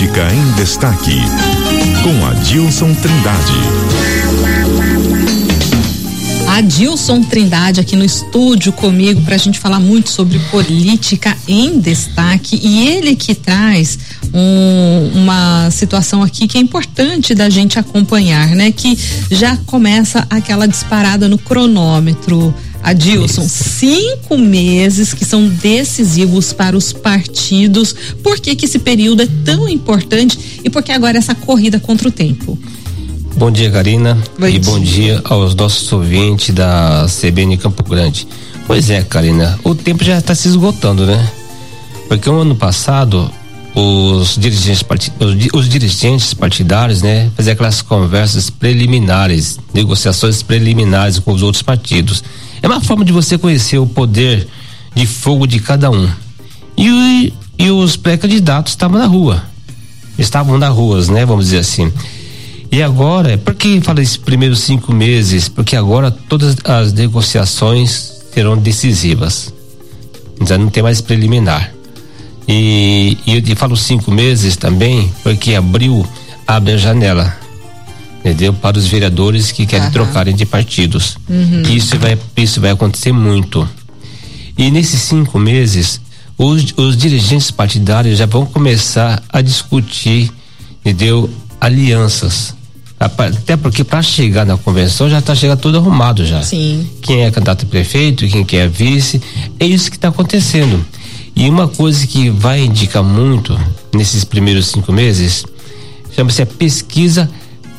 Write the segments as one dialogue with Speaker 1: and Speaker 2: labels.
Speaker 1: Política em Destaque, com Adilson Trindade.
Speaker 2: Adilson Trindade aqui no estúdio comigo para a gente falar muito sobre política em destaque e ele que traz um, uma situação aqui que é importante da gente acompanhar, né? Que já começa aquela disparada no cronômetro. Adilson, cinco meses que são decisivos para os partidos. Por que, que esse período é tão importante e por que agora essa corrida contra o tempo?
Speaker 3: Bom dia, Karina. Bom e dia. bom dia aos nossos ouvintes da CBN Campo Grande. Pois é, Karina, o tempo já está se esgotando, né? Porque o ano passado os dirigentes, os, os dirigentes partidários, né, fazer aquelas conversas preliminares, negociações preliminares com os outros partidos. É uma forma de você conhecer o poder de fogo de cada um. E, e os pré-candidatos estavam na rua. Estavam nas ruas, né, vamos dizer assim. E agora, por que fala esses primeiros cinco meses? Porque agora todas as negociações serão decisivas. Já não tem mais preliminar. E, e eu falo cinco meses também, porque abril abre a janela, entendeu? Para os vereadores que querem uhum. trocarem de partidos. Uhum. Isso vai, isso vai acontecer muito. E nesses cinco meses, os, os dirigentes partidários já vão começar a discutir, entendeu? Alianças. Até porque para chegar na convenção já está chegando tudo arrumado já.
Speaker 2: Sim.
Speaker 3: Quem é candidato a prefeito, quem quer vice, é isso que está acontecendo. E uma coisa que vai indicar muito nesses primeiros cinco meses chama-se a pesquisa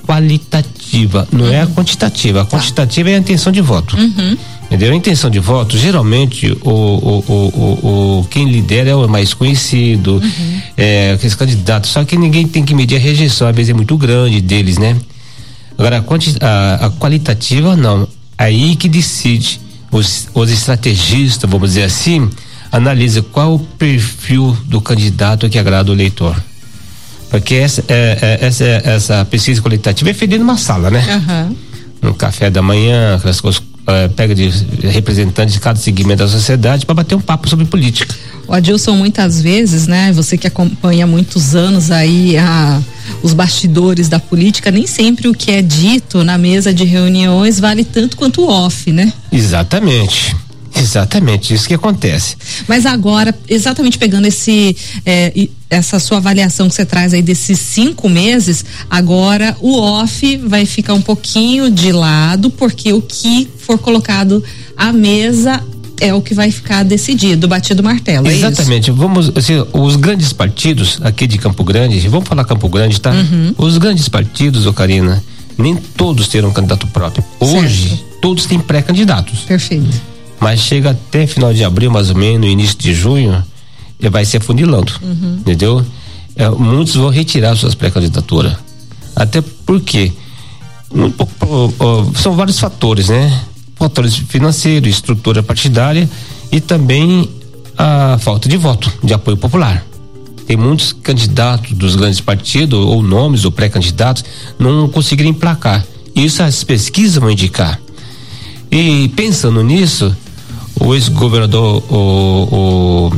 Speaker 3: qualitativa, não uhum. é a uhum. quantitativa. A quantitativa tá. é a intenção de voto. Uhum. Entendeu? A intenção de voto, geralmente, o, o, o, o, quem lidera é o mais conhecido, uhum. é aqueles candidatos. Só que ninguém tem que medir a rejeição, às vezes é muito grande deles, né? Agora, a, a, a qualitativa, não. Aí que decide os, os estrategistas, vamos dizer assim, analisa qual o perfil do candidato que agrada o eleitor. Porque essa, é, é, essa, essa pesquisa qualitativa é feita numa sala, né? Uhum. No café da manhã, aquelas coisas, é, pega de representantes de cada segmento da sociedade para bater um papo sobre política.
Speaker 2: O Adilson, muitas vezes, né? Você que acompanha há muitos anos aí a, os bastidores da política, nem sempre o que é dito na mesa de reuniões vale tanto quanto o off, né?
Speaker 3: Exatamente. Exatamente, isso que acontece.
Speaker 2: Mas agora, exatamente pegando esse é, essa sua avaliação que você traz aí desses cinco meses, agora o off vai ficar um pouquinho de lado, porque o que for colocado à mesa é o que vai ficar decidido, batido martelo. É
Speaker 3: Exatamente.
Speaker 2: É
Speaker 3: vamos, assim, os grandes partidos aqui de Campo Grande, vamos falar Campo Grande, tá? Uhum. Os grandes partidos, ô Karina, nem todos terão candidato próprio. Hoje, certo. todos têm pré-candidatos.
Speaker 2: Perfeito
Speaker 3: mas chega até final de abril, mais ou menos, início de junho, ele vai se afunilando, uhum. entendeu? É, muitos vão retirar suas pré-candidaturas. Até porque são vários fatores, né? Fatores financeiros, estrutura partidária e também a falta de voto, de apoio popular. Tem muitos candidatos dos grandes partidos, ou nomes, ou pré-candidatos, não conseguiram emplacar. Isso as pesquisas vão indicar. E pensando nisso, o ex-governador, o, o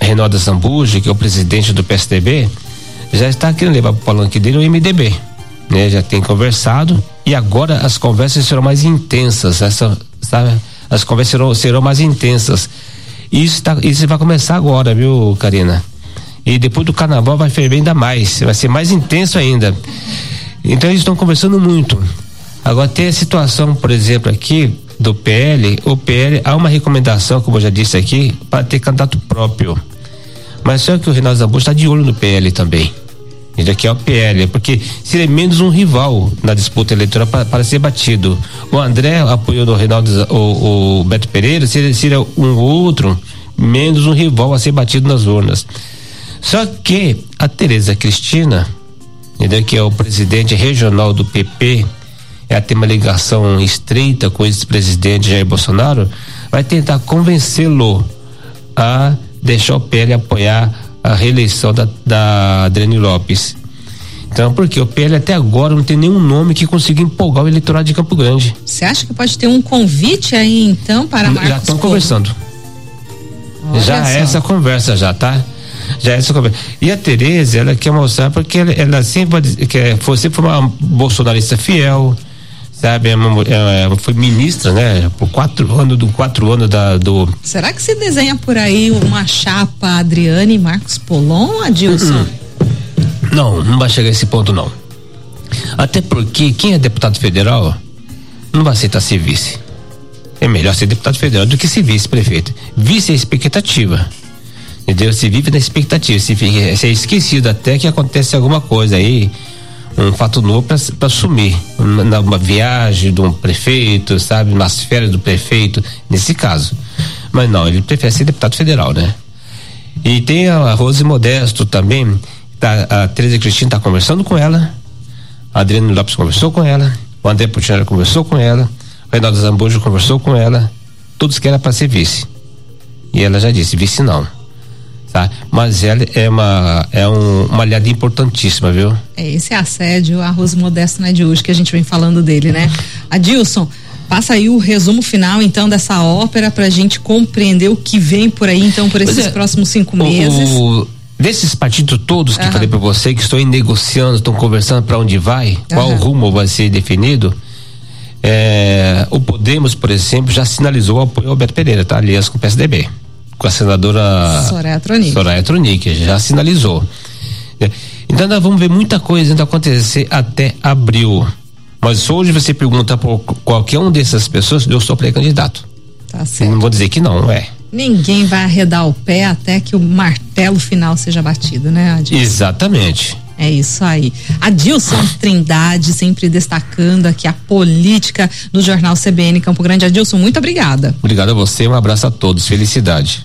Speaker 3: Reinaldo Zambuji, que é o presidente do PSDB, já está querendo levar para o palanque dele o MDB. Né? Já tem conversado e agora as conversas serão mais intensas. Essa, sabe? As conversas serão, serão mais intensas. Isso, tá, isso vai começar agora, viu, Karina? E depois do carnaval vai ferver ainda mais, vai ser mais intenso ainda. Então eles estão conversando muito. Agora tem a situação, por exemplo, aqui, do PL, o PL há uma recomendação, como eu já disse aqui, para ter candidato próprio. Mas só que o Reinaldo Zambu está de olho no PL também. Ele aqui é o PL, porque seria menos um rival na disputa eleitoral para, ser batido. O André apoiou o Reinaldo, o, o Beto Pereira, seria, seria um outro, menos um rival a ser batido nas urnas. Só que a Tereza Cristina, entendeu? que é o presidente regional do PP, é, ter uma ligação estreita com o ex-presidente Jair Bolsonaro, vai tentar convencê-lo a deixar o PL apoiar a reeleição da, da Adriane Lopes. Então, porque o PL até agora não tem nenhum nome que consiga empolgar o eleitorado de Campo Grande.
Speaker 2: Você acha que pode ter um convite aí então para Marcos
Speaker 3: Já estão conversando. Olha já é essa conversa já, tá? Já é E a Tereza, ela quer mostrar porque ela, ela sempre quer, foi, sempre foi uma bolsonarista fiel, sabe? É uma, é, foi ministra, né? Por quatro anos, do quatro anos da, do.
Speaker 2: Será que se desenha por aí uma chapa Adriane e Marcos Polon, Adilson?
Speaker 3: Não, não vai chegar a esse ponto não. Até porque quem é deputado federal não vai aceitar ser vice. É melhor ser deputado federal do que ser vice-prefeito. Vice é expectativa. Entendeu? Se vive na expectativa, se, fica, se é esquecido até que acontece alguma coisa aí, um fato novo para sumir. Numa viagem de um prefeito, sabe? Nas férias do prefeito, nesse caso. Mas não, ele prefere ser deputado federal, né? E tem a Rose Modesto também, tá, a Teresa Cristina está conversando com ela, a Adriano Lopes conversou com ela, o André Putinera conversou com ela, o Reinaldo Zambujo conversou com ela, todos querem para ser vice. E ela já disse, vice não tá? Mas ela é uma é um, uma aliada importantíssima, viu?
Speaker 2: É esse assédio arroz modesto não é de hoje que a gente vem falando dele, né? Adilson, passa aí o resumo final então dessa ópera para a gente compreender o que vem por aí então por esses é, próximos cinco meses.
Speaker 3: O, desses partidos todos que uhum. falei para você que estão negociando, estão conversando para onde vai, uhum. qual rumo vai ser definido. É, o Podemos, por exemplo, já sinalizou o apoio ao Alberto Pereira, tá? Aliás, com o PSDB com a senadora
Speaker 2: Soraya Tronic.
Speaker 3: Soraya Tronic, já sinalizou. É, então nós vamos ver muita coisa ainda acontecer até abril. Mas hoje você pergunta por qualquer um dessas pessoas, eu sou pré-candidato. Tá certo. Não vou dizer que não, é.
Speaker 2: Ninguém vai arredar o pé até que o martelo final seja batido, né, Adilson?
Speaker 3: Exatamente.
Speaker 2: É isso aí. Adilson Trindade, sempre destacando aqui a política no Jornal CBN Campo Grande. Adilson, muito obrigada.
Speaker 3: Obrigado a você, um abraço a todos. Felicidade.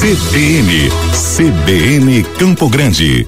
Speaker 1: CBN, CBN Campo Grande.